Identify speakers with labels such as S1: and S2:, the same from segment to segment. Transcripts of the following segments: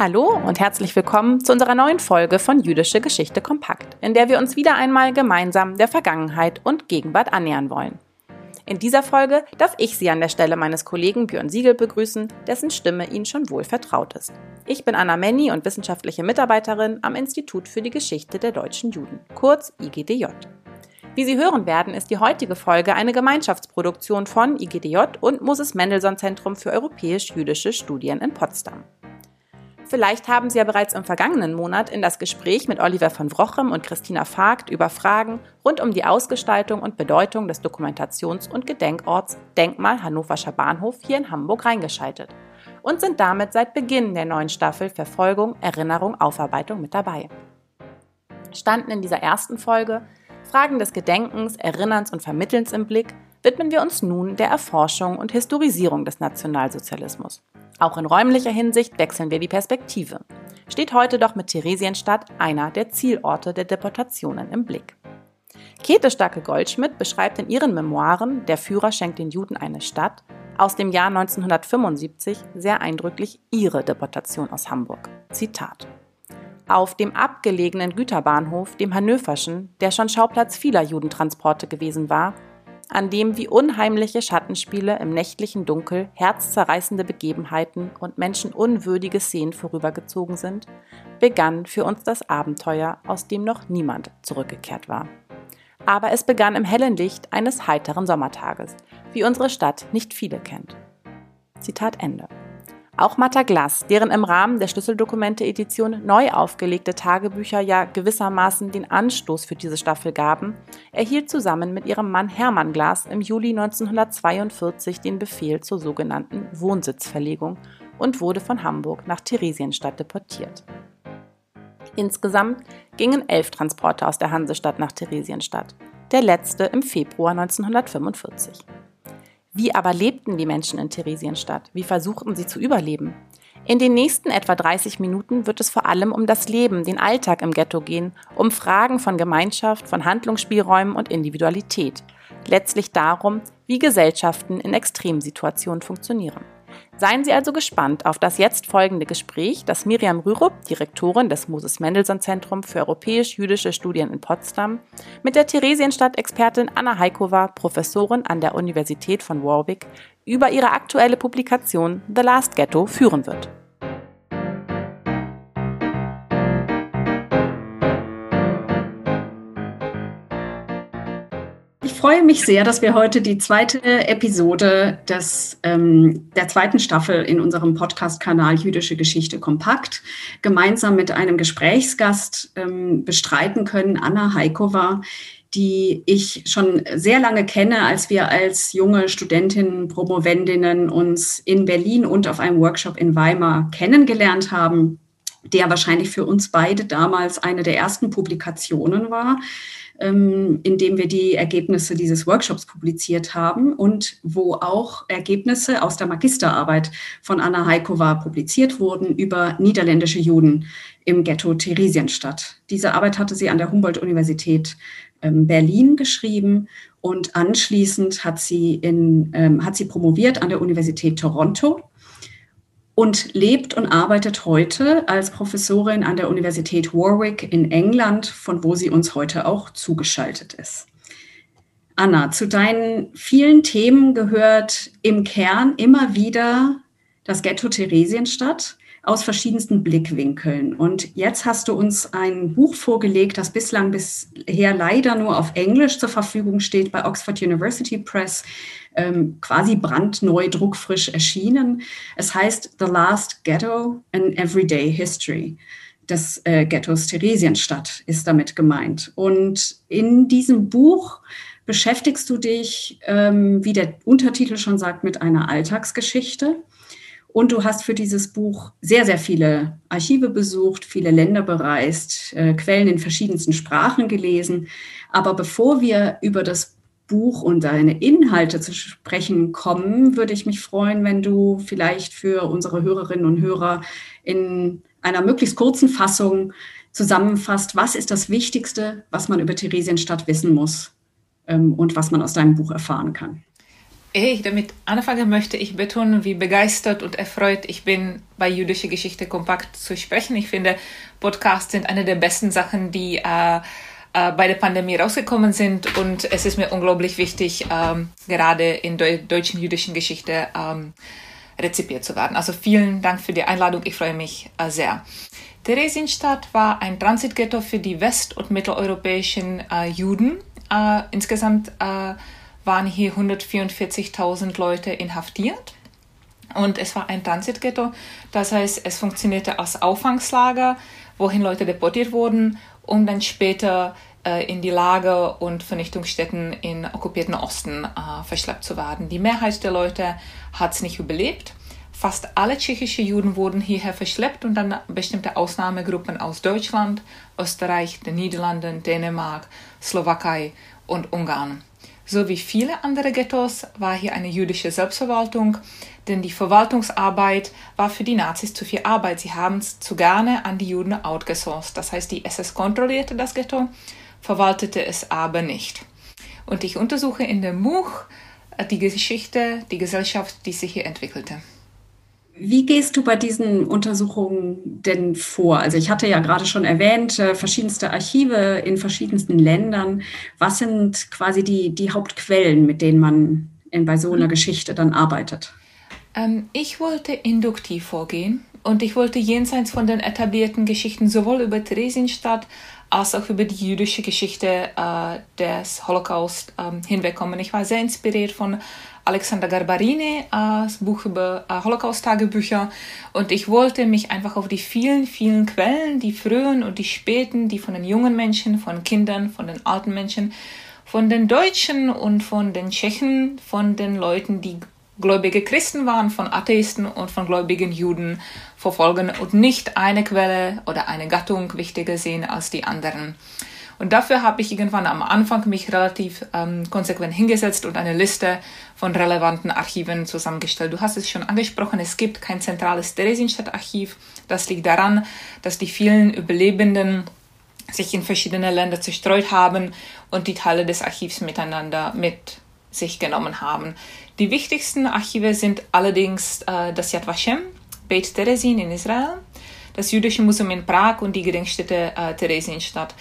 S1: Hallo und herzlich willkommen zu unserer neuen Folge von Jüdische Geschichte Kompakt, in der wir uns wieder einmal gemeinsam der Vergangenheit und Gegenwart annähern wollen. In dieser Folge darf ich Sie an der Stelle meines Kollegen Björn Siegel begrüßen, dessen Stimme Ihnen schon wohl vertraut ist. Ich bin Anna Menny und wissenschaftliche Mitarbeiterin am Institut für die Geschichte der deutschen Juden, kurz IGDJ. Wie Sie hören werden, ist die heutige Folge eine Gemeinschaftsproduktion von IGDJ und Moses Mendelssohn Zentrum für europäisch-jüdische Studien in Potsdam. Vielleicht haben Sie ja bereits im vergangenen Monat in das Gespräch mit Oliver von Wrochem und Christina Vogt über Fragen rund um die Ausgestaltung und Bedeutung des Dokumentations- und Gedenkorts Denkmal Hannoverscher Bahnhof hier in Hamburg reingeschaltet und sind damit seit Beginn der neuen Staffel Verfolgung, Erinnerung, Aufarbeitung mit dabei. Standen in dieser ersten Folge Fragen des Gedenkens, Erinnerns und Vermittelns im Blick, widmen wir uns nun der Erforschung und Historisierung des Nationalsozialismus. Auch in räumlicher Hinsicht wechseln wir die Perspektive. Steht heute doch mit Theresienstadt einer der Zielorte der Deportationen im Blick. Käthe Starke-Goldschmidt beschreibt in ihren Memoiren Der Führer schenkt den Juden eine Stadt aus dem Jahr 1975 sehr eindrücklich ihre Deportation aus Hamburg. Zitat. Auf dem abgelegenen Güterbahnhof, dem Hannöverschen, der schon Schauplatz vieler Judentransporte gewesen war, an dem wie unheimliche Schattenspiele im nächtlichen Dunkel herzzerreißende Begebenheiten und menschenunwürdige Szenen vorübergezogen sind, begann für uns das Abenteuer, aus dem noch niemand zurückgekehrt war. Aber es begann im hellen Licht eines heiteren Sommertages, wie unsere Stadt nicht viele kennt. Zitat Ende. Auch Matta Glass, deren im Rahmen der Schlüsseldokumente-Edition neu aufgelegte Tagebücher ja gewissermaßen den Anstoß für diese Staffel gaben, erhielt zusammen mit ihrem Mann Hermann Glass im Juli 1942 den Befehl zur sogenannten Wohnsitzverlegung und wurde von Hamburg nach Theresienstadt deportiert. Insgesamt gingen elf Transporte aus der Hansestadt nach Theresienstadt, der letzte im Februar 1945. Wie aber lebten die Menschen in Theresienstadt? Wie versuchten sie zu überleben? In den nächsten etwa 30 Minuten wird es vor allem um das Leben, den Alltag im Ghetto gehen, um Fragen von Gemeinschaft, von Handlungsspielräumen und Individualität. Letztlich darum, wie Gesellschaften in Extremsituationen funktionieren. Seien Sie also gespannt auf das jetzt folgende Gespräch, das Miriam Rürup, Direktorin des Moses Mendelssohn Zentrum für europäisch-jüdische Studien in Potsdam, mit der Theresienstadt-Expertin Anna Heikova, Professorin an der Universität von Warwick, über ihre aktuelle Publikation The Last Ghetto führen wird.
S2: Freue mich sehr, dass wir heute die zweite Episode des, ähm, der zweiten Staffel in unserem Podcast-Kanal Jüdische Geschichte kompakt gemeinsam mit einem Gesprächsgast ähm, bestreiten können, Anna Heikova, die ich schon sehr lange kenne, als wir als junge Studentinnen, Promovendinnen uns in Berlin und auf einem Workshop in Weimar kennengelernt haben, der wahrscheinlich für uns beide damals eine der ersten Publikationen war ähm, in dem wir die Ergebnisse dieses Workshops publiziert haben und wo auch Ergebnisse aus der Magisterarbeit von Anna Heikova publiziert wurden über niederländische Juden im Ghetto Theresienstadt. Diese Arbeit hatte sie an der Humboldt-Universität ähm, Berlin geschrieben und anschließend hat sie, in, ähm, hat sie promoviert an der Universität Toronto und lebt und arbeitet heute als Professorin an der Universität Warwick in England, von wo sie uns heute auch zugeschaltet ist. Anna, zu deinen vielen Themen gehört im Kern immer wieder das Ghetto Theresienstadt aus verschiedensten Blickwinkeln. Und jetzt hast du uns ein Buch vorgelegt, das bislang bisher leider nur auf Englisch zur Verfügung steht bei Oxford University Press, ähm, quasi brandneu, druckfrisch erschienen. Es heißt The Last Ghetto, an Everyday History des äh, Ghettos Theresienstadt ist damit gemeint. Und in diesem Buch beschäftigst du dich, ähm, wie der Untertitel schon sagt, mit einer Alltagsgeschichte. Und du hast für dieses Buch sehr, sehr viele Archive besucht, viele Länder bereist, äh, Quellen in verschiedensten Sprachen gelesen. Aber bevor wir über das Buch und deine Inhalte zu sprechen kommen, würde ich mich freuen, wenn du vielleicht für unsere Hörerinnen und Hörer in einer möglichst kurzen Fassung zusammenfasst, was ist das Wichtigste, was man über Theresienstadt wissen muss ähm, und was man aus deinem Buch erfahren kann.
S3: Ehe ich damit anfangen möchte, ich betonen, wie begeistert und erfreut ich bin, bei jüdische Geschichte kompakt zu sprechen. Ich finde, Podcasts sind eine der besten Sachen, die äh, äh, bei der Pandemie rausgekommen sind. Und es ist mir unglaublich wichtig, ähm, gerade in der deutschen jüdischen Geschichte ähm, rezipiert zu werden. Also vielen Dank für die Einladung. Ich freue mich äh, sehr. Theresienstadt war ein Transitghetto für die west- und mitteleuropäischen äh, Juden. Äh, insgesamt äh, waren hier 144.000 Leute inhaftiert. Und es war ein Transitghetto, das heißt, es funktionierte als Auffangslager, wohin Leute deportiert wurden, um dann später äh, in die Lager und Vernichtungsstätten in okkupierten Osten äh, verschleppt zu werden. Die Mehrheit der Leute hat es nicht überlebt. Fast alle tschechische Juden wurden hierher verschleppt und dann bestimmte Ausnahmegruppen aus Deutschland, Österreich, den Niederlanden, Dänemark, Slowakei und Ungarn. So wie viele andere Ghettos war hier eine jüdische Selbstverwaltung, denn die Verwaltungsarbeit war für die Nazis zu viel Arbeit. Sie haben es zu gerne an die Juden outgesourced. Das heißt, die SS kontrollierte das Ghetto, verwaltete es aber nicht. Und ich untersuche in dem Buch äh, die Geschichte, die Gesellschaft, die sich hier entwickelte.
S2: Wie gehst du bei diesen Untersuchungen denn vor? Also ich hatte ja gerade schon erwähnt, äh, verschiedenste Archive in verschiedensten Ländern. Was sind quasi die, die Hauptquellen, mit denen man in, bei so einer mhm. Geschichte dann arbeitet?
S3: Ähm, ich wollte induktiv vorgehen und ich wollte jenseits von den etablierten Geschichten sowohl über Theresienstadt als auch über die jüdische Geschichte äh, des Holocaust ähm, hinwegkommen. Ich war sehr inspiriert von Alexander Garbarini, äh, das Buch über äh, Holocaust-Tagebücher. Und ich wollte mich einfach auf die vielen, vielen Quellen, die frühen und die späten, die von den jungen Menschen, von Kindern, von den alten Menschen, von den Deutschen und von den Tschechen, von den Leuten, die gläubige Christen waren, von Atheisten und von gläubigen Juden verfolgen und nicht eine Quelle oder eine Gattung wichtiger sehen als die anderen. Und dafür habe ich irgendwann am Anfang mich relativ ähm, konsequent hingesetzt und eine Liste von relevanten Archiven zusammengestellt. Du hast es schon angesprochen, es gibt kein zentrales Theresienstadt-Archiv. Das liegt daran, dass die vielen Überlebenden sich in verschiedene Länder zerstreut haben und die Teile des Archivs miteinander mit sich genommen haben. Die wichtigsten Archive sind allerdings äh, das Yad Vashem, Beit Teresin in Israel, das Jüdische Museum in Prag und die Gedenkstätte äh, Theresienstadt.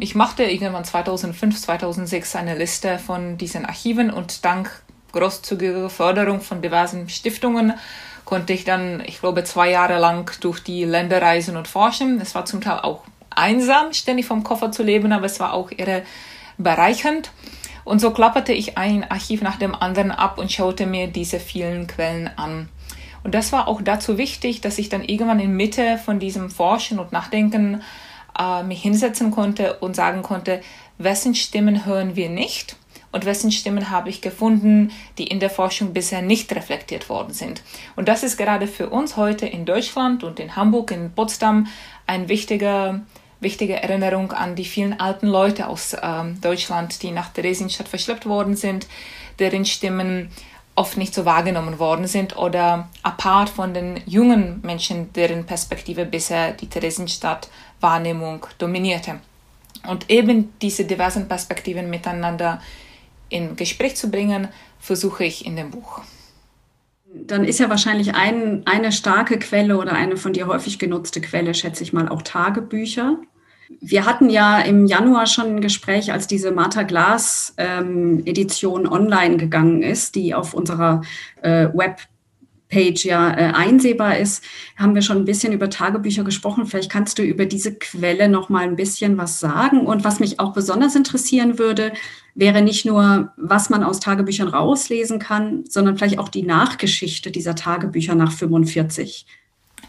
S3: Ich machte irgendwann 2005, 2006 eine Liste von diesen Archiven und dank großzügiger Förderung von diversen Stiftungen konnte ich dann, ich glaube, zwei Jahre lang durch die Länder reisen und forschen. Es war zum Teil auch einsam, ständig vom Koffer zu leben, aber es war auch irre bereichernd. Und so klapperte ich ein Archiv nach dem anderen ab und schaute mir diese vielen Quellen an. Und das war auch dazu wichtig, dass ich dann irgendwann in Mitte von diesem Forschen und Nachdenken äh, mich hinsetzen konnte und sagen konnte, wessen Stimmen hören wir nicht und wessen Stimmen habe ich gefunden, die in der Forschung bisher nicht reflektiert worden sind. Und das ist gerade für uns heute in Deutschland und in Hamburg, in Potsdam ein wichtiger wichtige Erinnerung an die vielen alten Leute aus äh, Deutschland, die nach Theresienstadt verschleppt worden sind, deren Stimmen oft nicht so wahrgenommen worden sind oder apart von den jungen Menschen, deren Perspektive bisher die Theresienstadt-Wahrnehmung dominierte. Und eben diese diversen Perspektiven miteinander in Gespräch zu bringen, versuche ich in dem Buch.
S2: Dann ist ja wahrscheinlich ein, eine starke Quelle oder eine von dir häufig genutzte Quelle, schätze ich mal, auch Tagebücher. Wir hatten ja im Januar schon ein Gespräch, als diese Martha Glas ähm, Edition online gegangen ist, die auf unserer äh, Webpage ja äh, einsehbar ist, haben wir schon ein bisschen über Tagebücher gesprochen. Vielleicht kannst du über diese Quelle noch mal ein bisschen was sagen. Und was mich auch besonders interessieren würde, wäre nicht nur, was man aus Tagebüchern rauslesen kann, sondern vielleicht auch die Nachgeschichte dieser Tagebücher nach 45.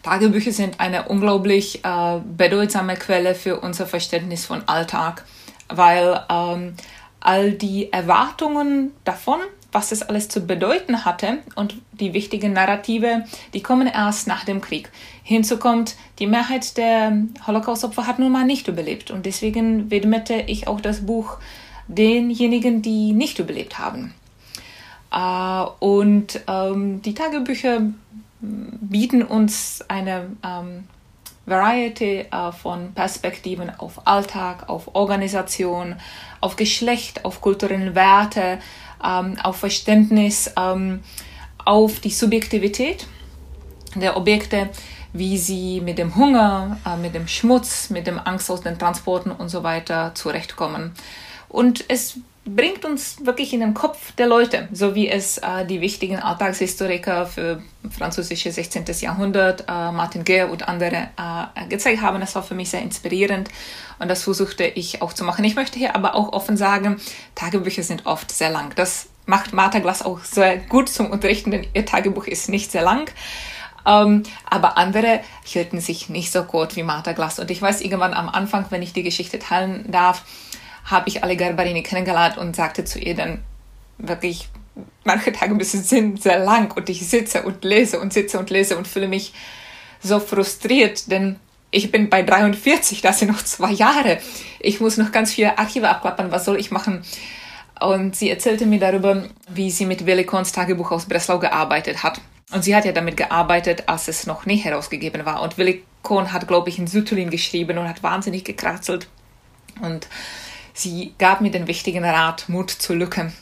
S3: Tagebücher sind eine unglaublich äh, bedeutsame Quelle für unser Verständnis von Alltag, weil ähm, all die Erwartungen davon, was es alles zu bedeuten hatte und die wichtigen Narrative, die kommen erst nach dem Krieg. Hinzu kommt, die Mehrheit der Holocaust-Opfer hat nun mal nicht überlebt und deswegen widmete ich auch das Buch denjenigen, die nicht überlebt haben. Äh, und ähm, die Tagebücher bieten uns eine ähm, Variety äh, von Perspektiven auf Alltag, auf Organisation, auf Geschlecht, auf kulturelle Werte, ähm, auf Verständnis, ähm, auf die Subjektivität der Objekte, wie sie mit dem Hunger, äh, mit dem Schmutz, mit dem Angst aus den Transporten und so weiter zurechtkommen. Und es bringt uns wirklich in den Kopf der Leute, so wie es äh, die wichtigen Alltagshistoriker für französische 16. Jahrhundert, äh, Martin Guerre und andere äh, gezeigt haben. Das war für mich sehr inspirierend und das versuchte ich auch zu machen. Ich möchte hier aber auch offen sagen, Tagebücher sind oft sehr lang. Das macht Martha Glass auch sehr gut zum Unterrichten, denn ihr Tagebuch ist nicht sehr lang. Ähm, aber andere hielten sich nicht so gut wie Martha Glass. Und ich weiß irgendwann am Anfang, wenn ich die Geschichte teilen darf, habe ich Ale Garbarini kennengelernt und sagte zu ihr dann wirklich, manche Tage sind sehr lang und ich sitze und lese und sitze und lese und fühle mich so frustriert, denn ich bin bei 43, das sind noch zwei Jahre. Ich muss noch ganz viele Archive abklappern, was soll ich machen? Und sie erzählte mir darüber, wie sie mit Willi Kohns Tagebuch aus Breslau gearbeitet hat. Und sie hat ja damit gearbeitet, als es noch nicht herausgegeben war. Und Willi Kohn hat, glaube ich, in Sütulin geschrieben und hat wahnsinnig gekratzelt. Und Sie gab mir den wichtigen Rat, Mut zur Lücke.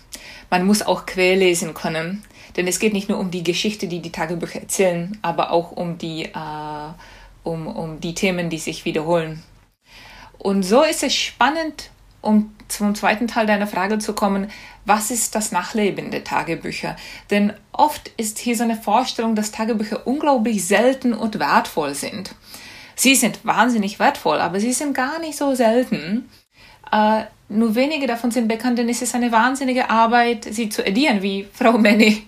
S3: Man muss auch querlesen können, denn es geht nicht nur um die Geschichte, die die Tagebücher erzählen, aber auch um die, äh, um, um die Themen, die sich wiederholen. Und so ist es spannend, um zum zweiten Teil deiner Frage zu kommen, was ist das Nachleben der Tagebücher? Denn oft ist hier so eine Vorstellung, dass Tagebücher unglaublich selten und wertvoll sind. Sie sind wahnsinnig wertvoll, aber sie sind gar nicht so selten. Äh, nur wenige davon sind bekannt, denn es ist eine wahnsinnige Arbeit, sie zu edieren, wie Frau Manny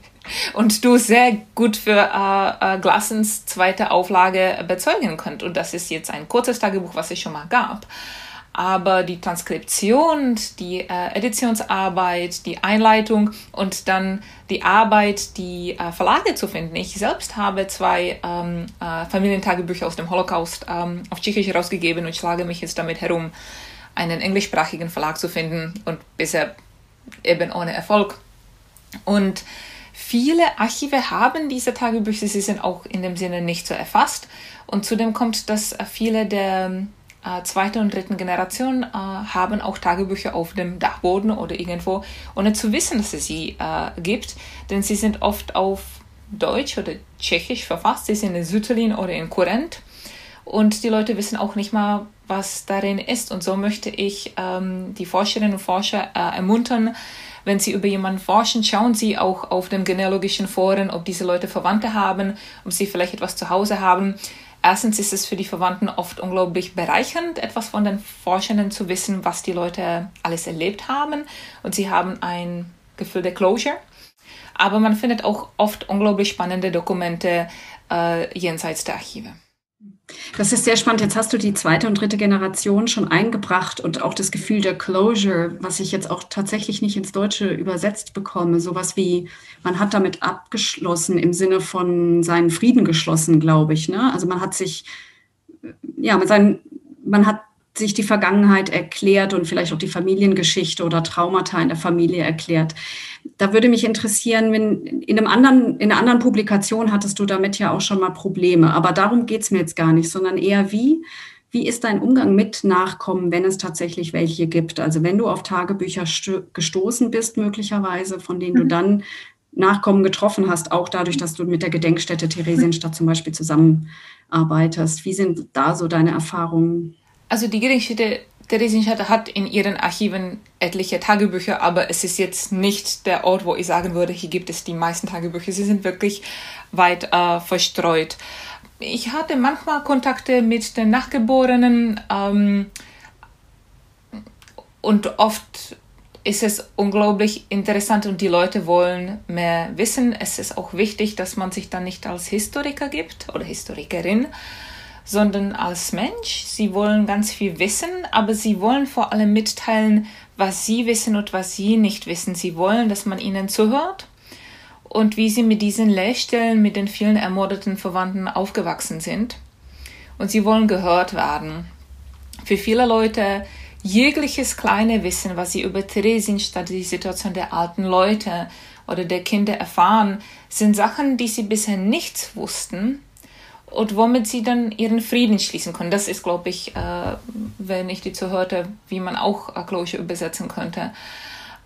S3: und du sehr gut für äh, äh, Glassens zweite Auflage bezeugen könnt. Und das ist jetzt ein kurzes Tagebuch, was es schon mal gab. Aber die Transkription, die äh, Editionsarbeit, die Einleitung und dann die Arbeit, die äh, Verlage zu finden. Ich selbst habe zwei ähm, äh, Familientagebücher aus dem Holocaust ähm, auf Tschechisch herausgegeben und schlage mich jetzt damit herum, einen englischsprachigen Verlag zu finden und bisher eben ohne Erfolg. Und viele Archive haben diese Tagebücher, sie sind auch in dem Sinne nicht so erfasst. Und zudem kommt, dass viele der äh, zweiten und dritten Generation äh, haben auch Tagebücher auf dem Dachboden oder irgendwo, ohne zu wissen, dass es sie äh, gibt. Denn sie sind oft auf Deutsch oder Tschechisch verfasst. Sie sind in Sütterlin oder in Kurrent. Und die Leute wissen auch nicht mal, was darin ist. Und so möchte ich ähm, die Forscherinnen und Forscher äh, ermuntern, wenn Sie über jemanden forschen, schauen Sie auch auf den genealogischen Foren, ob diese Leute Verwandte haben, ob sie vielleicht etwas zu Hause haben. Erstens ist es für die Verwandten oft unglaublich bereichernd, etwas von den Forschenden zu wissen, was die Leute alles erlebt haben. Und sie haben ein Gefühl der Closure. Aber man findet auch oft unglaublich spannende Dokumente äh, jenseits der Archive.
S2: Das ist sehr spannend. Jetzt hast du die zweite und dritte Generation schon eingebracht und auch das Gefühl der Closure, was ich jetzt auch tatsächlich nicht ins Deutsche übersetzt bekomme. Sowas wie, man hat damit abgeschlossen im Sinne von seinen Frieden geschlossen, glaube ich. Ne? Also man hat sich, ja, mit seinen, man hat sich die Vergangenheit erklärt und vielleicht auch die Familiengeschichte oder Traumata in der Familie erklärt. Da würde mich interessieren, wenn in, einem anderen, in einer anderen Publikation hattest du damit ja auch schon mal Probleme, aber darum geht es mir jetzt gar nicht, sondern eher wie, wie ist dein Umgang mit Nachkommen, wenn es tatsächlich welche gibt? Also wenn du auf Tagebücher gestoßen bist, möglicherweise, von denen mhm. du dann Nachkommen getroffen hast, auch dadurch, dass du mit der Gedenkstätte Theresienstadt zum Beispiel zusammenarbeitest. Wie sind da so deine Erfahrungen?
S3: Also die Gedenkstätte Theresienstadt hat in ihren Archiven etliche Tagebücher, aber es ist jetzt nicht der Ort, wo ich sagen würde, hier gibt es die meisten Tagebücher. Sie sind wirklich weit äh, verstreut. Ich hatte manchmal Kontakte mit den Nachgeborenen ähm, und oft ist es unglaublich interessant und die Leute wollen mehr wissen. Es ist auch wichtig, dass man sich dann nicht als Historiker gibt oder Historikerin, sondern als Mensch. Sie wollen ganz viel wissen, aber sie wollen vor allem mitteilen, was sie wissen und was sie nicht wissen. Sie wollen, dass man ihnen zuhört und wie sie mit diesen Lehrstellen mit den vielen ermordeten Verwandten aufgewachsen sind. Und sie wollen gehört werden. Für viele Leute jegliches kleine Wissen, was sie über Theresienstadt, die Situation der alten Leute oder der Kinder erfahren, sind Sachen, die sie bisher nicht wussten und womit sie dann ihren Frieden schließen können. Das ist, glaube ich, äh, wenn ich die zuhörte, wie man auch Akloche übersetzen könnte.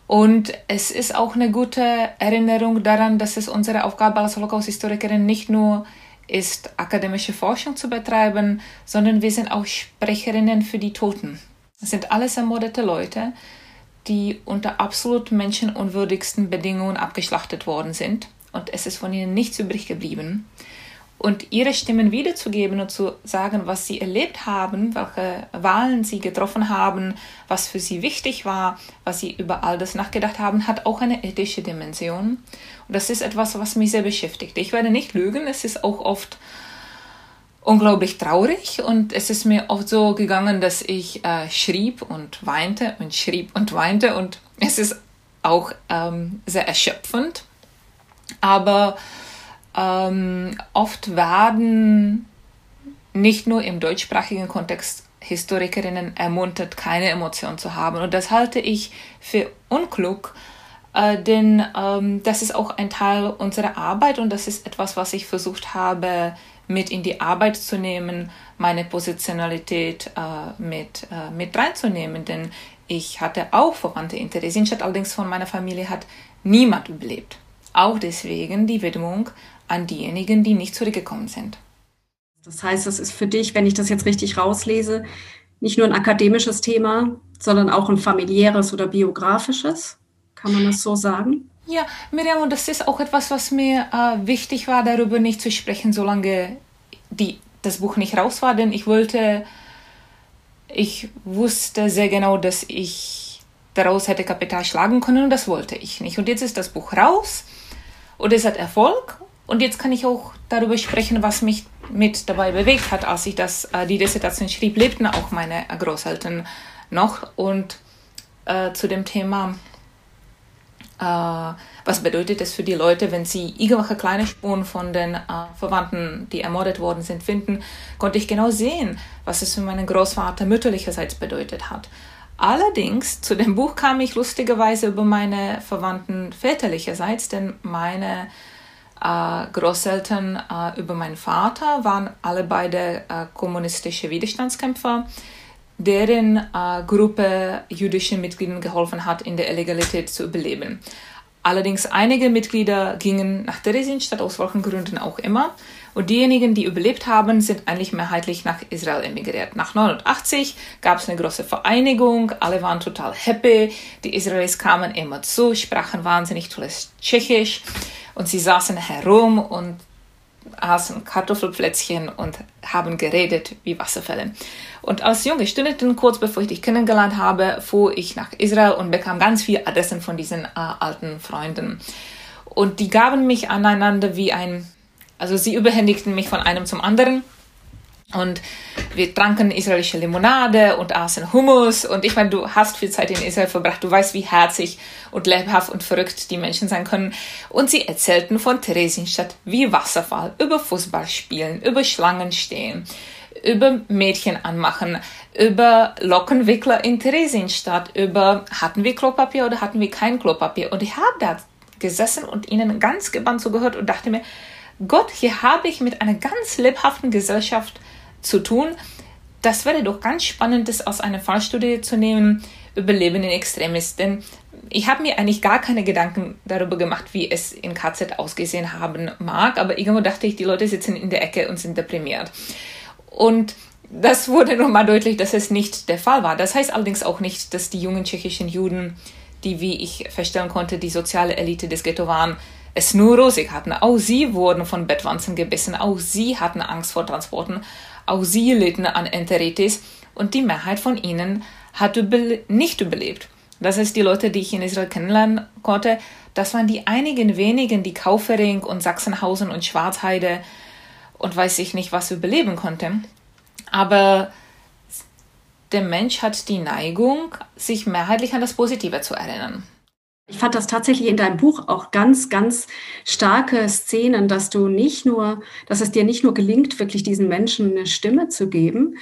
S3: Und es ist auch eine gute Erinnerung daran, dass es unsere Aufgabe als Holocaust-Historikerin nicht nur ist, akademische Forschung zu betreiben, sondern wir sind auch Sprecherinnen für die Toten. Das sind alles ermordete Leute, die unter absolut menschenunwürdigsten Bedingungen abgeschlachtet worden sind. Und es ist von ihnen nichts übrig geblieben und ihre Stimmen wiederzugeben und zu sagen, was sie erlebt haben, welche Wahlen sie getroffen haben, was für sie wichtig war, was sie über all das nachgedacht haben, hat auch eine ethische Dimension. Und das ist etwas, was mich sehr beschäftigt. Ich werde nicht lügen, es ist auch oft unglaublich traurig und es ist mir oft so gegangen, dass ich äh, schrieb und weinte und schrieb und weinte und es ist auch ähm, sehr erschöpfend. Aber ähm, oft werden nicht nur im deutschsprachigen Kontext Historikerinnen ermuntert, keine Emotion zu haben. Und das halte ich für unklug, äh, denn ähm, das ist auch ein Teil unserer Arbeit und das ist etwas, was ich versucht habe, mit in die Arbeit zu nehmen, meine Positionalität äh, mit, äh, mit reinzunehmen. Denn ich hatte auch Verwandte in Theresienstadt, allerdings von meiner Familie hat niemand überlebt. Auch deswegen die Widmung an diejenigen, die nicht zurückgekommen sind.
S2: Das heißt, es ist für dich, wenn ich das jetzt richtig rauslese, nicht nur ein akademisches Thema, sondern auch ein familiäres oder biografisches. Kann man das so sagen?
S3: Ja, Miriam, und das ist auch etwas, was mir äh, wichtig war, darüber nicht zu sprechen, solange die, das Buch nicht raus war, denn ich wollte, ich wusste sehr genau, dass ich daraus hätte Kapital schlagen können und das wollte ich nicht. Und jetzt ist das Buch raus und es hat Erfolg und jetzt kann ich auch darüber sprechen, was mich mit dabei bewegt hat, als ich das, äh, die Dissertation schrieb, lebten auch meine Großeltern noch. Und äh, zu dem Thema, äh, was bedeutet es für die Leute, wenn sie irgendwelche kleine Spuren von den äh, Verwandten, die ermordet worden sind, finden, konnte ich genau sehen, was es für meinen Großvater mütterlicherseits bedeutet hat. Allerdings, zu dem Buch kam ich lustigerweise über meine Verwandten väterlicherseits, denn meine äh, Großeltern äh, über meinen Vater waren alle beide äh, kommunistische Widerstandskämpfer, deren äh, Gruppe jüdischen Mitgliedern geholfen hat, in der Illegalität zu überleben. Allerdings einige Mitglieder gingen nach Theresienstadt, aus welchen Gründen auch immer. Und diejenigen, die überlebt haben, sind eigentlich mehrheitlich nach Israel emigriert. Nach 89 gab es eine große Vereinigung, alle waren total happy. Die Israelis kamen immer zu, sprachen wahnsinnig tolles Tschechisch. Und sie saßen herum und aßen Kartoffelplätzchen und haben geredet wie Wasserfälle. Und als junge Studentin, kurz bevor ich dich kennengelernt habe, fuhr ich nach Israel und bekam ganz viele Adressen von diesen äh, alten Freunden. Und die gaben mich aneinander wie ein, also sie überhändigten mich von einem zum anderen. Und wir tranken israelische Limonade und aßen Hummus. Und ich meine, du hast viel Zeit in Israel verbracht. Du weißt, wie herzig und lebhaft und verrückt die Menschen sein können. Und sie erzählten von Theresienstadt wie Wasserfall, über Fußballspielen, über Schlangen stehen, über Mädchen anmachen, über Lockenwickler in Theresienstadt, über hatten wir Klopapier oder hatten wir kein Klopapier. Und ich habe da gesessen und ihnen ganz gebannt zugehört und dachte mir, Gott, hier habe ich mit einer ganz lebhaften Gesellschaft zu tun. Das wäre doch ganz spannend, das aus einer Fallstudie zu nehmen, Überleben in Extremis. Denn ich habe mir eigentlich gar keine Gedanken darüber gemacht, wie es in KZ ausgesehen haben mag, aber irgendwo dachte ich, die Leute sitzen in der Ecke und sind deprimiert. Und das wurde nochmal deutlich, dass es nicht der Fall war. Das heißt allerdings auch nicht, dass die jungen tschechischen Juden, die, wie ich feststellen konnte, die soziale Elite des Ghetto waren, es nur rosig hatten. Auch sie wurden von Bettwanzen gebissen, auch sie hatten Angst vor Transporten, auch sie litten an Enteritis und die Mehrheit von ihnen hat überle nicht überlebt. Das heißt, die Leute, die ich in Israel kennenlernen konnte, das waren die einigen wenigen, die Kaufering und Sachsenhausen und Schwarzheide und weiß ich nicht was überleben konnten. Aber der Mensch hat die Neigung, sich mehrheitlich an das Positive zu erinnern.
S2: Ich fand das tatsächlich in deinem Buch auch ganz, ganz starke Szenen, dass du nicht nur, dass es dir nicht nur gelingt, wirklich diesen Menschen eine Stimme zu geben,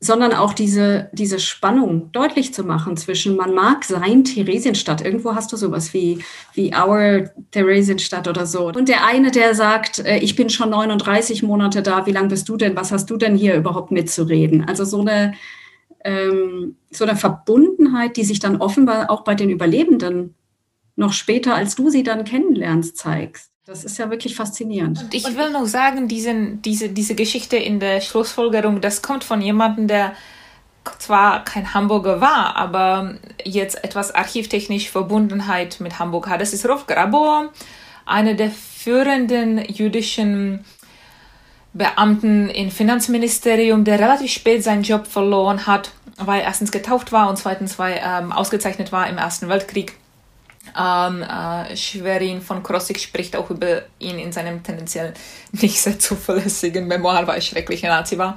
S2: sondern auch diese, diese Spannung deutlich zu machen zwischen, man mag sein Theresienstadt, irgendwo hast du sowas wie, wie Our Theresienstadt oder so. Und der eine, der sagt, äh, ich bin schon 39 Monate da, wie lange bist du denn, was hast du denn hier überhaupt mitzureden? Also so eine, ähm, so eine Verbundenheit, die sich dann offenbar auch bei den Überlebenden noch später, als du sie dann kennenlernst, zeigst. Das ist ja wirklich faszinierend.
S3: Und ich will noch sagen, diesen, diese, diese Geschichte in der Schlussfolgerung, das kommt von jemandem, der zwar kein Hamburger war, aber jetzt etwas archivtechnisch Verbundenheit mit Hamburg hat. Das ist Rolf Grabor, einer der führenden jüdischen Beamten im Finanzministerium, der relativ spät seinen Job verloren hat, weil er erstens getauft war und zweitens weil ähm, ausgezeichnet war im Ersten Weltkrieg ähm, äh, Schwerin von Krossig spricht auch über ihn in seinem tendenziell nicht sehr zuverlässigen Memoir, weil er schrecklicher Nazi war.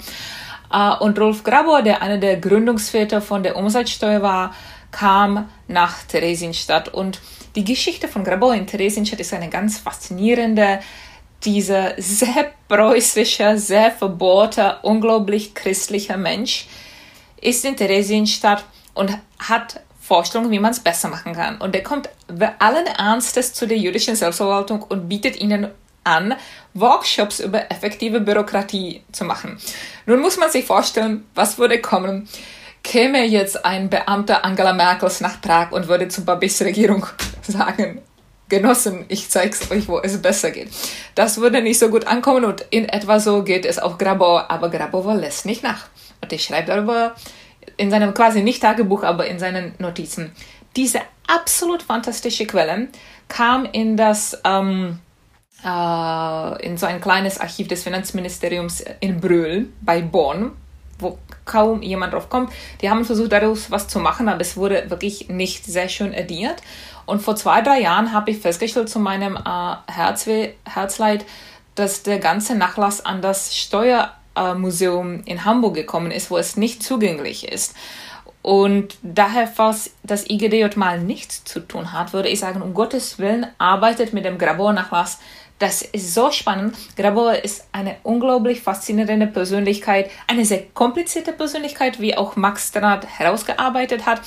S3: Äh, und Rolf Grabor, der einer der Gründungsväter von der Umsatzsteuer war, kam nach Theresienstadt. Und die Geschichte von Grabor in Theresienstadt ist eine ganz faszinierende. Dieser sehr preußische, sehr verbohrter, unglaublich christlicher Mensch ist in Theresienstadt und hat Vorstellungen, wie man es besser machen kann. Und er kommt allen Ernstes zu der jüdischen Selbstverwaltung und bietet ihnen an, Workshops über effektive Bürokratie zu machen. Nun muss man sich vorstellen, was würde kommen, käme jetzt ein Beamter Angela Merkels nach Prag und würde zur Babis Regierung sagen, Genossen, ich zeig's euch, wo es besser geht. Das würde nicht so gut ankommen und in etwa so geht es auch Grabauer, aber Grabauer lässt nicht nach. Und er schreibt darüber in seinem quasi nicht Tagebuch, aber in seinen Notizen. Diese absolut fantastische Quelle kam in das ähm, äh, in so ein kleines Archiv des Finanzministeriums in Brühl bei Bonn, wo kaum jemand drauf kommt. Die haben versucht, daraus was zu machen, aber es wurde wirklich nicht sehr schön ediert. Und vor zwei, drei Jahren habe ich festgestellt zu meinem äh, Herzweh, Herzleid, dass der ganze Nachlass an das Steuer Museum in Hamburg gekommen ist, wo es nicht zugänglich ist. Und daher, falls das IGDJ mal nichts zu tun hat, würde ich sagen, um Gottes Willen, arbeitet mit dem Grabor-Nachlass. Das ist so spannend. Grabor ist eine unglaublich faszinierende Persönlichkeit, eine sehr komplizierte Persönlichkeit, wie auch Max Sternhardt herausgearbeitet hat.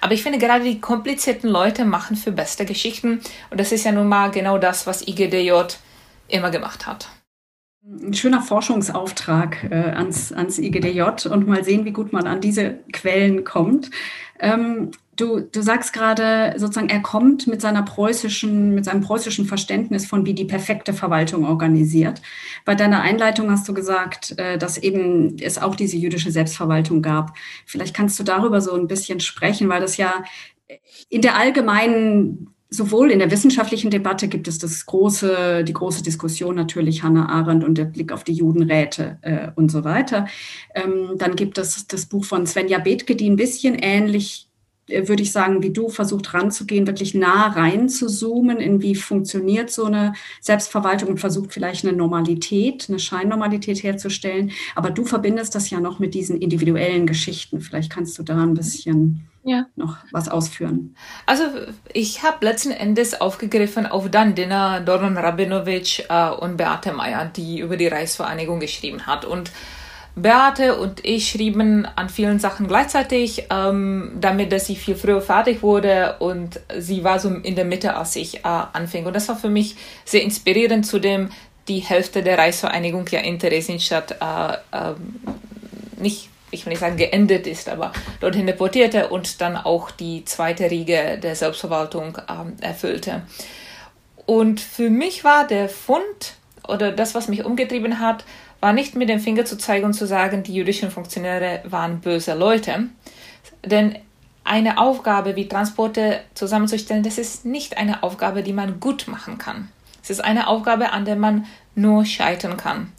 S3: Aber ich finde, gerade die komplizierten Leute machen für beste Geschichten. Und das ist ja nun mal genau das, was IGDJ immer gemacht hat.
S2: Ein schöner Forschungsauftrag äh, ans, ans IGDJ und mal sehen, wie gut man an diese Quellen kommt. Ähm, du, du sagst gerade sozusagen, er kommt mit seiner preußischen, mit seinem preußischen Verständnis von, wie die perfekte Verwaltung organisiert. Bei deiner Einleitung hast du gesagt, äh, dass eben es auch diese jüdische Selbstverwaltung gab. Vielleicht kannst du darüber so ein bisschen sprechen, weil das ja in der allgemeinen sowohl in der wissenschaftlichen Debatte gibt es das große, die große Diskussion natürlich Hannah Arendt und der Blick auf die Judenräte äh, und so weiter. Ähm, dann gibt es das Buch von Svenja Bethke, die ein bisschen ähnlich, äh, würde ich sagen, wie du versucht ranzugehen, wirklich nah rein zu zoomen, in wie funktioniert so eine Selbstverwaltung und versucht vielleicht eine Normalität, eine Scheinnormalität herzustellen. Aber du verbindest das ja noch mit diesen individuellen Geschichten. Vielleicht kannst du da ein bisschen ja. noch was ausführen.
S3: Also ich habe letzten Endes aufgegriffen auf Dandina Doron Rabinovic äh, und Beate Meyer, die über die Reichsvereinigung geschrieben hat. Und Beate und ich schrieben an vielen Sachen gleichzeitig, ähm, damit dass sie viel früher fertig wurde und sie war so in der Mitte, als ich äh, anfing. Und das war für mich sehr inspirierend, zudem die Hälfte der Reichsvereinigung ja in Theresienstadt äh, äh, nicht ich will nicht sagen geendet ist, aber dorthin deportierte und dann auch die zweite Riege der Selbstverwaltung ähm, erfüllte. Und für mich war der Fund oder das, was mich umgetrieben hat, war nicht mit dem Finger zu zeigen und zu sagen, die jüdischen Funktionäre waren böse Leute. Denn eine Aufgabe wie Transporte zusammenzustellen, das ist nicht eine Aufgabe, die man gut machen kann. Es ist eine Aufgabe, an der man nur scheitern kann.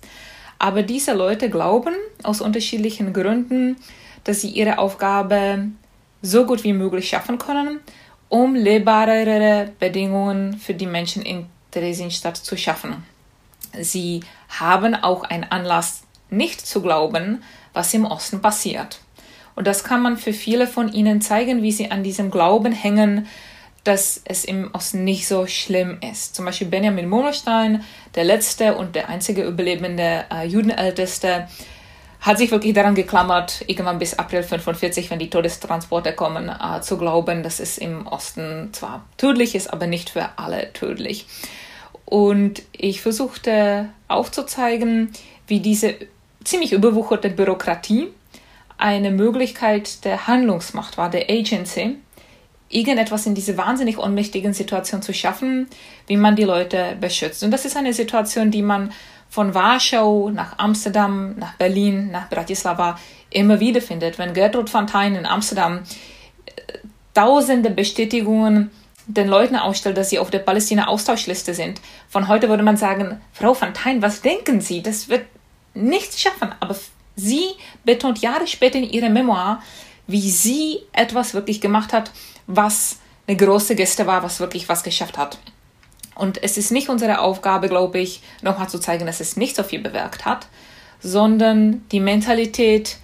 S3: Aber diese Leute glauben aus unterschiedlichen Gründen, dass sie ihre Aufgabe so gut wie möglich schaffen können, um lebbarere Bedingungen für die Menschen in Theresienstadt zu schaffen. Sie haben auch einen Anlass, nicht zu glauben, was im Osten passiert. Und das kann man für viele von ihnen zeigen, wie sie an diesem Glauben hängen, dass es im Osten nicht so schlimm ist. Zum Beispiel Benjamin Monostein, der letzte und der einzige überlebende äh, Judenälteste, hat sich wirklich daran geklammert, irgendwann bis April 45, wenn die Todestransporte kommen, äh, zu glauben, dass es im Osten zwar tödlich ist, aber nicht für alle tödlich. Und ich versuchte aufzuzeigen, wie diese ziemlich überwucherte Bürokratie eine Möglichkeit der Handlungsmacht war, der Agency, irgendetwas in diese wahnsinnig ohnmächtigen Situation zu schaffen, wie man die Leute beschützt. Und das ist eine Situation, die man von Warschau nach Amsterdam, nach Berlin, nach Bratislava immer wieder findet. Wenn Gertrud Fontaine in Amsterdam äh, tausende Bestätigungen den Leuten ausstellt, dass sie auf der Palästina-Austauschliste sind. Von heute würde man sagen, Frau Fontaine, was denken Sie? Das wird nichts schaffen. Aber sie betont Jahre später in ihrer Memoir, wie sie etwas wirklich gemacht hat, was eine große Geste war, was wirklich was geschafft hat. Und es ist nicht unsere Aufgabe, glaube ich, nochmal zu zeigen, dass es nicht so viel bewirkt hat, sondern die Mentalität,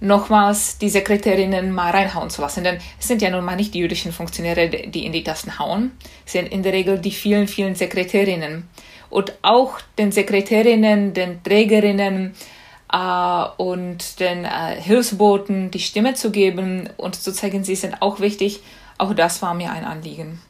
S3: nochmals die Sekretärinnen mal reinhauen zu lassen. Denn es sind ja nun mal nicht die jüdischen Funktionäre, die in die Tasten hauen, es sind in der Regel die vielen, vielen Sekretärinnen. Und auch den Sekretärinnen, den Trägerinnen äh, und den äh, Hilfsboten die Stimme zu geben und zu zeigen, sie sind auch wichtig, auch das war mir ein Anliegen.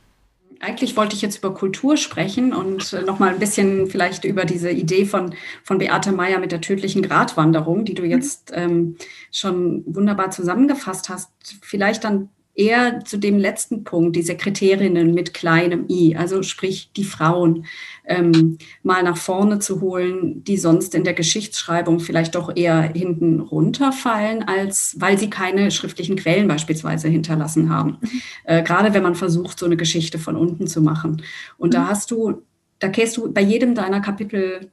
S2: Eigentlich wollte ich jetzt über Kultur sprechen und äh, noch mal ein bisschen vielleicht über diese Idee von, von Beate Meyer mit der tödlichen Gratwanderung, die du mhm. jetzt ähm, schon wunderbar zusammengefasst hast. Vielleicht dann eher zu dem letzten Punkt, die Sekretärinnen mit kleinem i, also sprich die Frauen, ähm, mal nach vorne zu holen, die sonst in der Geschichtsschreibung vielleicht doch eher hinten runterfallen, als weil sie keine schriftlichen Quellen beispielsweise hinterlassen haben. Mhm. Äh, gerade wenn man versucht, so eine Geschichte von unten zu machen. Und mhm. da hast du, da kehrst du bei jedem deiner Kapitel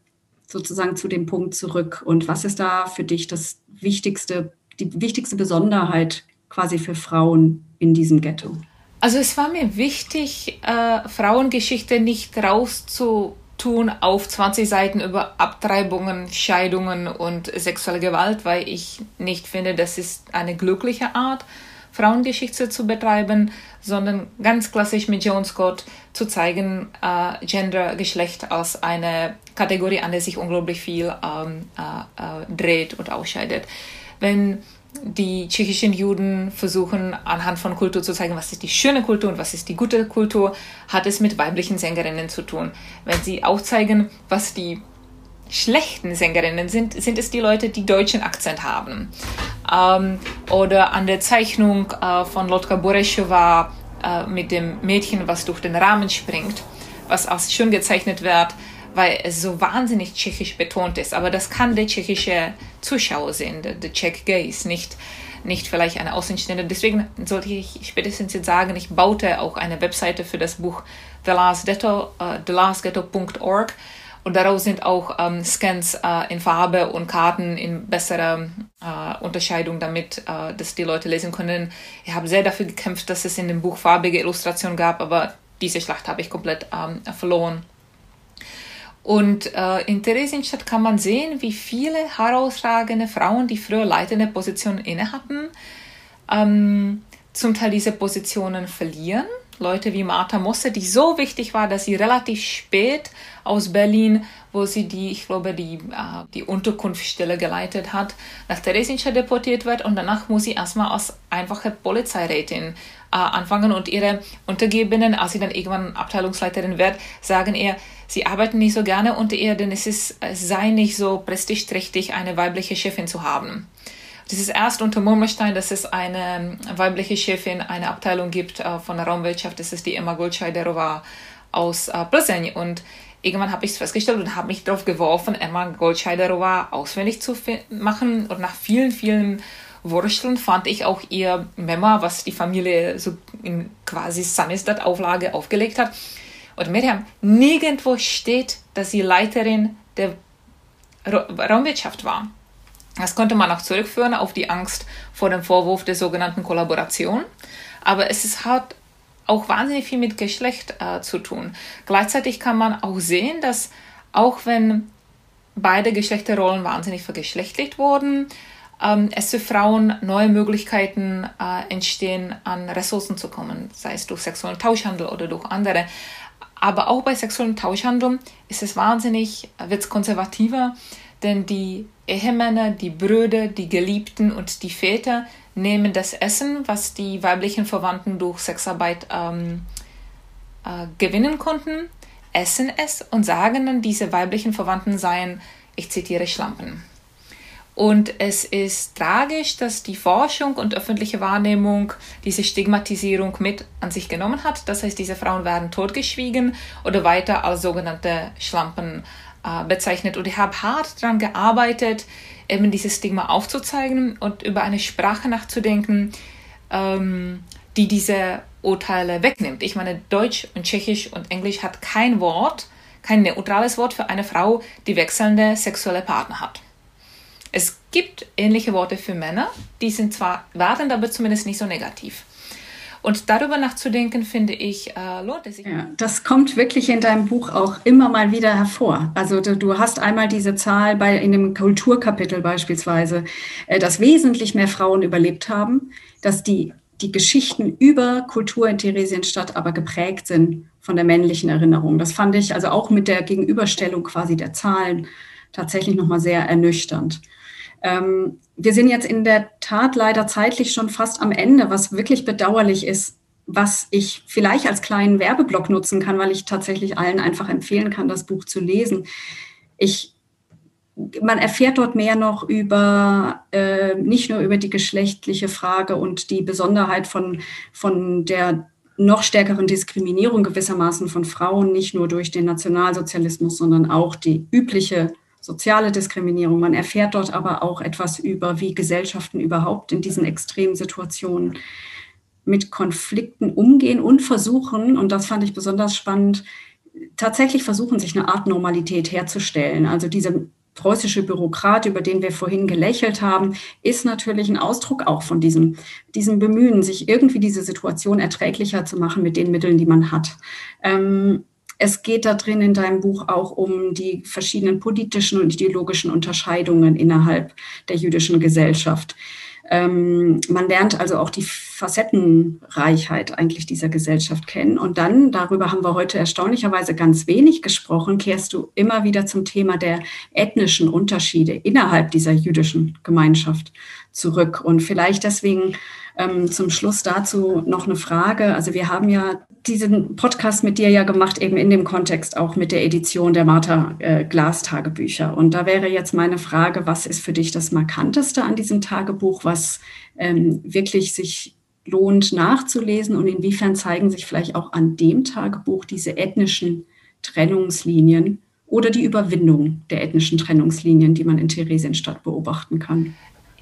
S2: sozusagen zu dem Punkt zurück. Und was ist da für dich das wichtigste, die wichtigste Besonderheit quasi für Frauen in diesem Ghetto?
S3: Also es war mir wichtig, äh, Frauengeschichte nicht rauszutun auf 20 Seiten über Abtreibungen, Scheidungen und sexuelle Gewalt, weil ich nicht finde, das ist eine glückliche Art, Frauengeschichte zu betreiben, sondern ganz klassisch mit Joan Scott zu zeigen, äh, Gender, Geschlecht als eine Kategorie, an der sich unglaublich viel ähm, äh, äh dreht und ausscheidet. Wenn die tschechischen Juden versuchen anhand von Kultur zu zeigen, was ist die schöne Kultur und was ist die gute Kultur, hat es mit weiblichen Sängerinnen zu tun. Wenn sie auch zeigen, was die schlechten Sängerinnen sind, sind es die Leute, die deutschen Akzent haben. Ähm, oder an der Zeichnung äh, von Lotka Boreschewa äh, mit dem Mädchen, was durch den Rahmen springt, was als schön gezeichnet wird, weil es so wahnsinnig tschechisch betont ist. Aber das kann der tschechische Zuschauer sehen, der, der Czech Gaze, nicht, nicht vielleicht eine Außenstehende. Deswegen sollte ich spätestens jetzt sagen, ich baute auch eine Webseite für das Buch The Last Ghetto, uh, thelastghetto.org und daraus sind auch ähm, Scans äh, in Farbe und Karten in besserer äh, Unterscheidung, damit äh, das die Leute lesen können. Ich habe sehr dafür gekämpft, dass es in dem Buch farbige Illustrationen gab, aber diese Schlacht habe ich komplett ähm, verloren. Und äh, in Theresienstadt kann man sehen, wie viele herausragende Frauen, die früher leitende Positionen inne hatten, ähm, zum Teil diese Positionen verlieren. Leute wie Martha Mosse, die so wichtig war, dass sie relativ spät aus Berlin, wo sie die, ich glaube, die, äh, die Unterkunftsstelle geleitet hat, nach Theresienstadt deportiert wird. Und danach muss sie erstmal als einfache Polizeirätin äh, anfangen. Und ihre Untergebenen, als sie dann irgendwann Abteilungsleiterin wird, sagen ihr, sie arbeiten nicht so gerne. Unter ihr, denn es, ist, es sei nicht so prestigeträchtig, eine weibliche Chefin zu haben. Das ist erst unter Murmelstein, dass es eine weibliche Chefin, eine Abteilung gibt äh, von der Raumwirtschaft. Das ist die Emma Goldscheiderova aus äh, Plzeň. Und irgendwann habe ich es festgestellt und habe mich darauf geworfen, Emma Goldscheiderova auswendig zu machen. Und nach vielen, vielen Wursteln fand ich auch ihr Memo, was die Familie so in quasi Samizdat-Auflage aufgelegt hat. Und Miriam, nirgendwo steht, dass sie Leiterin der Raumwirtschaft war. Das konnte man auch zurückführen auf die Angst vor dem Vorwurf der sogenannten Kollaboration. Aber es ist, hat auch wahnsinnig viel mit Geschlecht äh, zu tun. Gleichzeitig kann man auch sehen, dass auch wenn beide Geschlechterrollen wahnsinnig vergeschlechtlicht wurden, ähm, es für Frauen neue Möglichkeiten äh, entstehen, an Ressourcen zu kommen, sei es durch sexuellen Tauschhandel oder durch andere. Aber auch bei sexuellem Tauschhandel ist es wahnsinnig, wird es konservativer, denn die Ehemänner, die Brüder, die Geliebten und die Väter nehmen das Essen, was die weiblichen Verwandten durch Sexarbeit ähm, äh, gewinnen konnten, essen es und sagen dann, diese weiblichen Verwandten seien, ich zitiere, Schlampen. Und es ist tragisch, dass die Forschung und öffentliche Wahrnehmung diese Stigmatisierung mit an sich genommen hat. Das heißt, diese Frauen werden totgeschwiegen oder weiter als sogenannte Schlampen äh, bezeichnet. Und ich habe hart daran gearbeitet, eben dieses Stigma aufzuzeigen und über eine Sprache nachzudenken, ähm, die diese Urteile wegnimmt. Ich meine, Deutsch und Tschechisch und Englisch hat kein Wort, kein neutrales Wort für eine Frau, die wechselnde sexuelle Partner hat. Es gibt ähnliche Worte für Männer, die sind zwar wertend, aber zumindest nicht so negativ. Und darüber nachzudenken, finde ich, äh, lohnt es sich.
S2: Ja, das kommt wirklich in deinem Buch auch immer mal wieder hervor. Also du, hast einmal diese Zahl bei, in dem Kulturkapitel beispielsweise, äh, dass wesentlich mehr Frauen überlebt haben, dass die, die Geschichten über Kultur in Theresienstadt aber geprägt sind von der männlichen Erinnerung. Das fand ich also auch mit der Gegenüberstellung quasi der Zahlen tatsächlich nochmal sehr ernüchternd. Ähm, wir sind jetzt in der Tat leider zeitlich schon fast am Ende, was wirklich bedauerlich ist, was ich vielleicht als kleinen Werbeblock nutzen kann, weil ich tatsächlich allen einfach empfehlen kann, das Buch zu lesen. Ich man erfährt dort mehr noch über, äh, nicht nur über die geschlechtliche Frage und die Besonderheit von, von der noch stärkeren Diskriminierung gewissermaßen von Frauen, nicht nur durch den Nationalsozialismus, sondern auch die übliche soziale Diskriminierung. Man erfährt dort aber auch etwas über, wie Gesellschaften überhaupt in diesen extremen Situationen mit Konflikten umgehen und versuchen, und das fand ich besonders spannend, tatsächlich versuchen, sich eine Art Normalität herzustellen. Also dieser preußische Bürokrat, über den wir vorhin gelächelt haben, ist natürlich ein Ausdruck auch von diesem, diesem Bemühen, sich irgendwie diese Situation erträglicher zu machen mit den Mitteln, die man hat. Ähm, es geht da drin in deinem Buch auch um die verschiedenen politischen und ideologischen Unterscheidungen innerhalb der jüdischen Gesellschaft. Ähm, man lernt also auch die Facettenreichheit eigentlich dieser Gesellschaft kennen. Und dann, darüber haben wir heute erstaunlicherweise ganz wenig gesprochen, kehrst du immer wieder zum Thema der ethnischen Unterschiede innerhalb dieser jüdischen Gemeinschaft zurück. Und vielleicht deswegen ähm, zum Schluss dazu noch eine Frage. Also wir haben ja diesen Podcast mit dir ja gemacht, eben in dem Kontext auch mit der Edition der Martha äh, Glas Tagebücher. Und da wäre jetzt meine Frage, was ist für dich das Markanteste an diesem Tagebuch, was ähm, wirklich sich lohnt nachzulesen und inwiefern zeigen sich vielleicht auch an dem Tagebuch diese ethnischen Trennungslinien oder die Überwindung der ethnischen Trennungslinien, die man in Theresienstadt beobachten kann?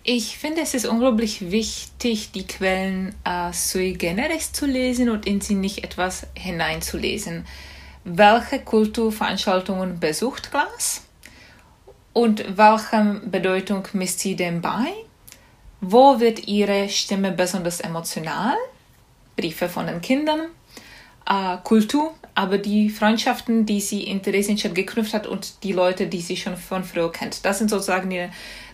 S3: Ich finde, es ist unglaublich wichtig, die Quellen äh, sui generis zu lesen und in sie nicht etwas hineinzulesen. Welche Kulturveranstaltungen besucht Glas? Und welche Bedeutung misst sie dem bei? Wo wird ihre Stimme besonders emotional? Briefe von den Kindern, äh, Kultur, aber die Freundschaften, die sie in Theresienstadt geknüpft hat und die Leute, die sie schon von früher kennt. Das sind sozusagen die,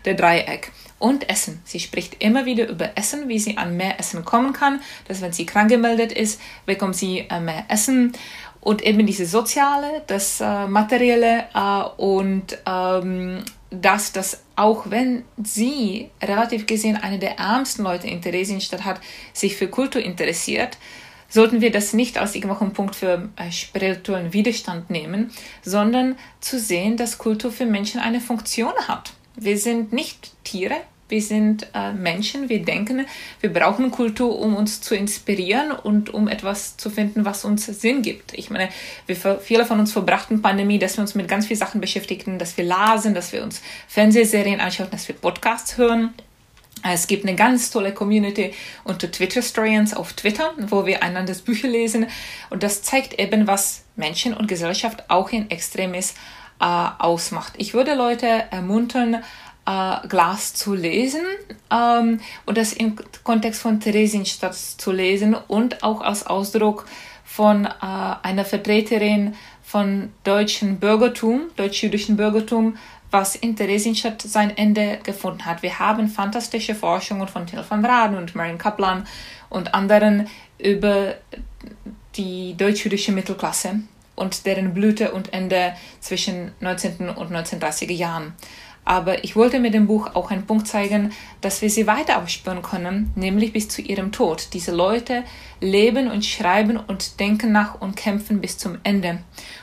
S3: der Dreieck. Und Essen. Sie spricht immer wieder über Essen, wie sie an mehr Essen kommen kann. Dass wenn sie krank gemeldet ist, bekommt sie äh, mehr Essen. Und eben diese soziale, das äh, materielle äh, und ähm, das, dass auch wenn sie relativ gesehen eine der ärmsten Leute in Theresienstadt hat, sich für Kultur interessiert, sollten wir das nicht als irgendwelchen Punkt für äh, spirituellen Widerstand nehmen, sondern zu sehen, dass Kultur für Menschen eine Funktion hat. Wir sind nicht Tiere, wir sind äh, Menschen, wir denken, wir brauchen Kultur, um uns zu inspirieren und um etwas zu finden, was uns Sinn gibt. Ich meine, wir, viele von uns verbrachten Pandemie, dass wir uns mit ganz vielen Sachen beschäftigten, dass wir lasen, dass wir uns Fernsehserien anschauen, dass wir Podcasts hören. Es gibt eine ganz tolle Community unter Twitter Stories auf Twitter, wo wir einanders Bücher lesen. Und das zeigt eben, was Menschen und Gesellschaft auch in Extremis äh, ausmacht. Ich würde Leute ermuntern, äh, Glas zu lesen ähm, und das im Kontext von Theresienstadt zu lesen und auch als Ausdruck von äh, einer Vertreterin von deutschen Bürgertum, deutsch-jüdischen Bürgertum, was in Theresienstadt sein Ende gefunden hat. Wir haben fantastische Forschungen von Till van Raden und Marion Kaplan und anderen über die deutsch-jüdische Mittelklasse und deren Blüte und Ende zwischen 19. und 1930er Jahren. Aber ich wollte mit dem Buch auch einen Punkt zeigen, dass wir sie weiter aufspüren können, nämlich bis zu ihrem Tod. Diese Leute leben und schreiben und denken nach und kämpfen bis zum Ende.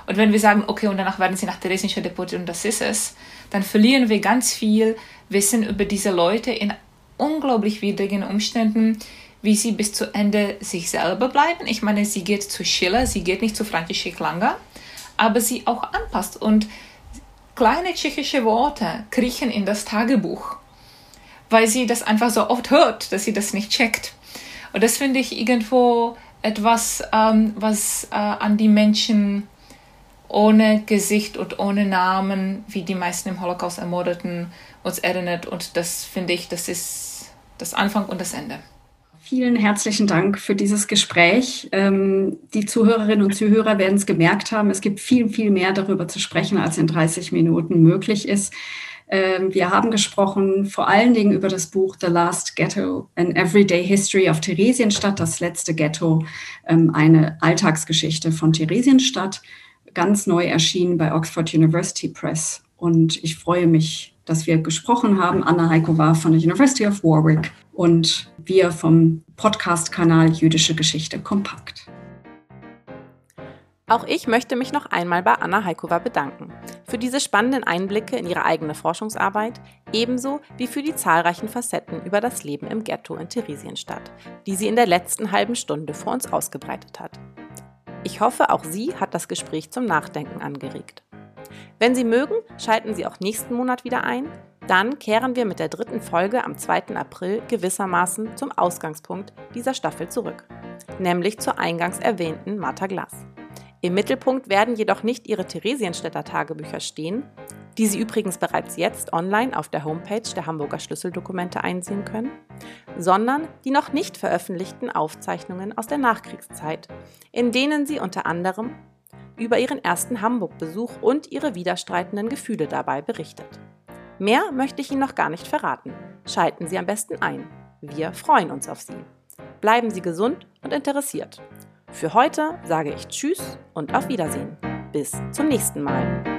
S3: Und wenn wir sagen, okay, und danach werden sie nach Theresienstadt deportiert und das ist es, dann verlieren wir ganz viel Wissen über diese Leute in unglaublich widrigen Umständen, wie sie bis zu Ende sich selber bleiben. Ich meine, sie geht zu Schiller, sie geht nicht zu František Langer, aber sie auch anpasst und kleine tschechische Worte kriechen in das Tagebuch, weil sie das einfach so oft hört, dass sie das nicht checkt. Und das finde ich irgendwo etwas, ähm, was äh, an die Menschen ohne Gesicht und ohne Namen, wie die meisten im Holocaust ermordeten, uns erinnert. Und das finde ich, das ist das Anfang und das Ende.
S2: Vielen herzlichen Dank für dieses Gespräch. Ähm, die Zuhörerinnen und Zuhörer werden es gemerkt haben, es gibt viel, viel mehr darüber zu sprechen, als in 30 Minuten möglich ist. Ähm, wir haben gesprochen vor allen Dingen über das Buch The Last Ghetto, An Everyday History of Theresienstadt, das letzte Ghetto, ähm, eine Alltagsgeschichte von Theresienstadt, ganz neu erschienen bei Oxford University Press. Und ich freue mich, dass wir gesprochen haben. Anna Heiko war von der University of Warwick und wir vom Podcast-Kanal Jüdische Geschichte kompakt.
S1: Auch ich möchte mich noch einmal bei Anna Heikova bedanken für diese spannenden Einblicke in ihre eigene Forschungsarbeit, ebenso wie für die zahlreichen Facetten über das Leben im Ghetto in Theresienstadt, die sie in der letzten halben Stunde vor uns ausgebreitet hat. Ich hoffe, auch Sie hat das Gespräch zum Nachdenken angeregt. Wenn Sie mögen, schalten Sie auch nächsten Monat wieder ein, dann kehren wir mit der dritten Folge am 2. April gewissermaßen zum Ausgangspunkt dieser Staffel zurück, nämlich zur eingangs erwähnten Martha Glass. Im Mittelpunkt werden jedoch nicht ihre Theresienstädter Tagebücher stehen, die Sie übrigens bereits jetzt online auf der Homepage der Hamburger Schlüsseldokumente einsehen können, sondern die noch nicht veröffentlichten Aufzeichnungen aus der Nachkriegszeit, in denen sie unter anderem über ihren ersten Hamburg-Besuch und ihre widerstreitenden Gefühle dabei berichtet. Mehr möchte ich Ihnen noch gar nicht verraten. Schalten Sie am besten ein. Wir freuen uns auf Sie. Bleiben Sie gesund und interessiert. Für heute sage ich Tschüss und auf Wiedersehen. Bis zum nächsten Mal.